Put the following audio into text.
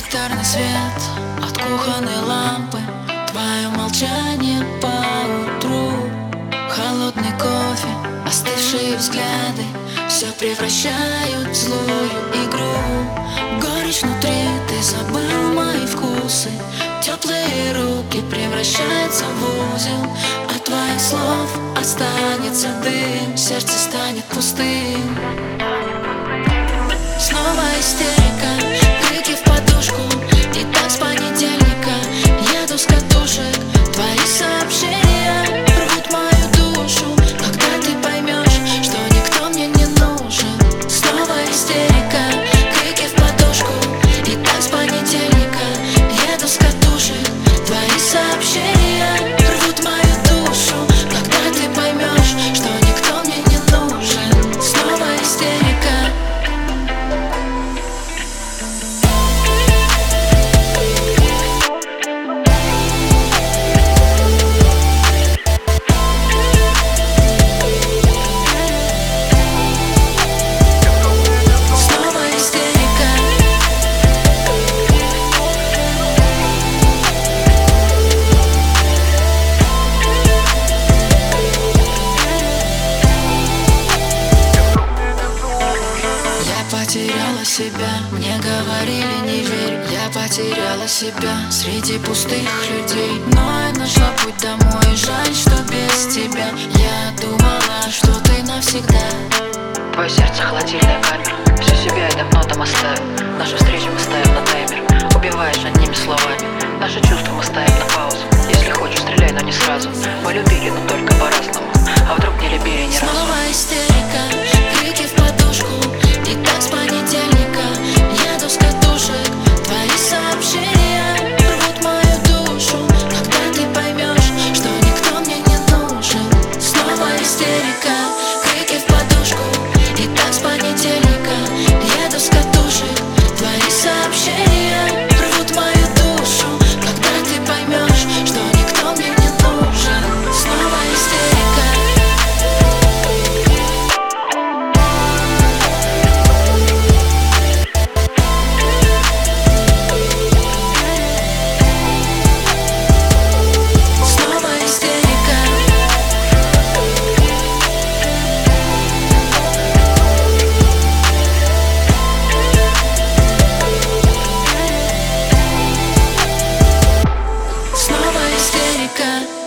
Янтарный свет от кухонной лампы. Твое молчание по утру. Холодный кофе, остывшие взгляды. Все превращают в злую игру. Горечь внутри, ты забыл мои вкусы. Теплые руки превращаются в узел. От твоих слов останется дым. Сердце станет пустым. Снова истерика option потеряла себя. Мне говорили не верь Я потеряла себя. Среди пустых людей. Но я нашла путь домой. Жаль, что без тебя. Я думала, что ты навсегда. Твое сердце холодильная камера Всю себя и давно там оставил Нашу встречу мы ставим на таймер. Убиваешь одними словами. Наши чувства мы ставим на паузу. Если хочешь, стреляй, но не сразу. Мы любили, но только пару. Африка.